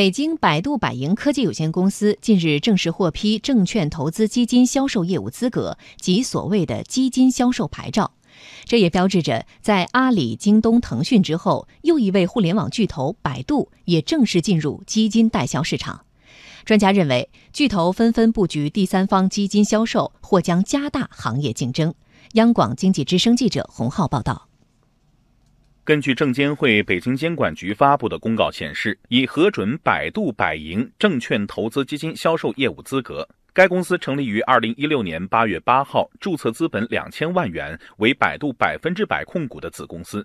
北京百度百盈科技有限公司近日正式获批证券投资基金销售业务资格及所谓的基金销售牌照，这也标志着在阿里、京东、腾讯之后，又一位互联网巨头百度也正式进入基金代销市场。专家认为，巨头纷纷布局第三方基金销售，或将加大行业竞争。央广经济之声记者洪浩报道。根据证监会北京监管局发布的公告显示，已核准百度百盈证券投资基金销售业务资格。该公司成立于二零一六年八月八号，注册资本两千万元，为百度百分之百控股的子公司。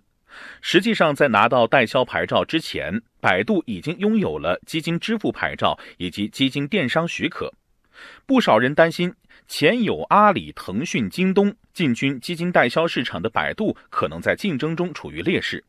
实际上，在拿到代销牌照之前，百度已经拥有了基金支付牌照以及基金电商许可。不少人担心，前有阿里、腾讯、京东进军基金代销市场的百度，可能在竞争中处于劣势。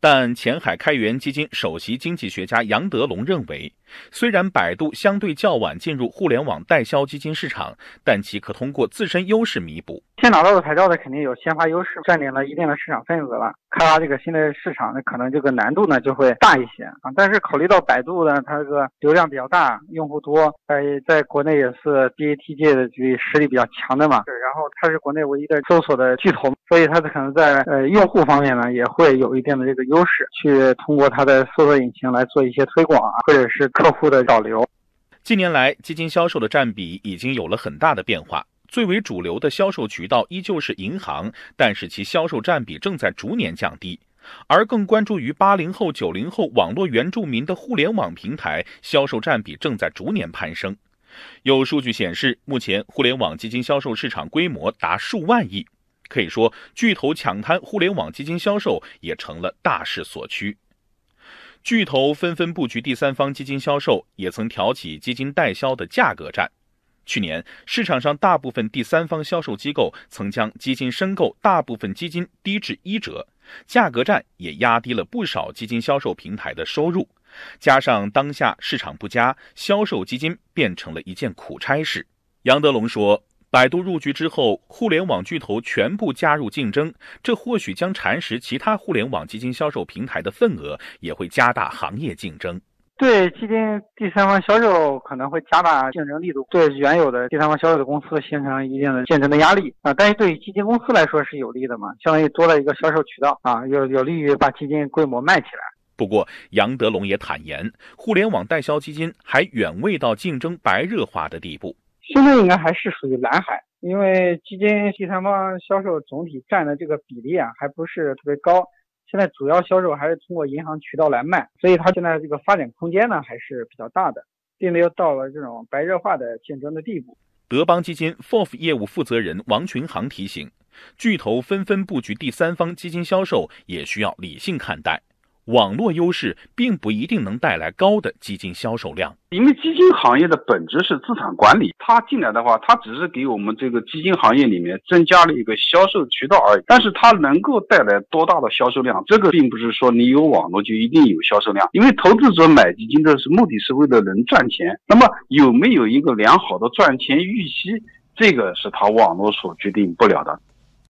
但前海开源基金首席经济学家杨德龙认为，虽然百度相对较晚进入互联网代销基金市场，但其可通过自身优势弥补。先拿到的牌照的肯定有先发优势，占领了一定的市场份额了。开发这个新的市场，那可能这个难度呢就会大一些啊。但是考虑到百度呢，它这个流量比较大，用户多，在在国内也是 BAT 界的这实力比较强的嘛。对然后它是国内唯一的搜索的巨头，所以它可能在呃用户方面呢也会有一定的这个优势，去通过它的搜索引擎来做一些推广啊，或者是客户的导流。近年来，基金销售的占比已经有了很大的变化。最为主流的销售渠道依旧是银行，但是其销售占比正在逐年降低。而更关注于八零后、九零后网络原住民的互联网平台销售占比正在逐年攀升。有数据显示，目前互联网基金销售市场规模达数万亿，可以说巨头抢滩互联网基金销售也成了大势所趋。巨头纷纷布局第三方基金销售，也曾挑起基金代销的价格战。去年市场上大部分第三方销售机构曾将基金申购大部分基金低至一折，价格战也压低了不少基金销售平台的收入。加上当下市场不佳，销售基金变成了一件苦差事。杨德龙说：“百度入局之后，互联网巨头全部加入竞争，这或许将蚕食其他互联网基金销售平台的份额，也会加大行业竞争。”对基金第三方销售可能会加大竞争力度，对原有的第三方销售的公司形成一定的竞争的压力啊。但是对于基金公司来说是有利的嘛，相当于多了一个销售渠道啊，有有利于把基金规模卖起来。不过杨德龙也坦言，互联网代销基金还远未到竞争白热化的地步，现在应该还是属于蓝海，因为基金第三方销售总体占的这个比例啊，还不是特别高。现在主要销售还是通过银行渠道来卖，所以它现在这个发展空间呢还是比较大的，并没有到了这种白热化的竞争的地步。德邦基金 FOF 业务负责人王群航提醒，巨头纷纷布局第三方基金销售，也需要理性看待。网络优势并不一定能带来高的基金销售量，因为基金行业的本质是资产管理，它进来的话，它只是给我们这个基金行业里面增加了一个销售渠道而已。但是它能够带来多大的销售量，这个并不是说你有网络就一定有销售量，因为投资者买基金的是目的是为了能赚钱，那么有没有一个良好的赚钱预期，这个是他网络所决定不了的。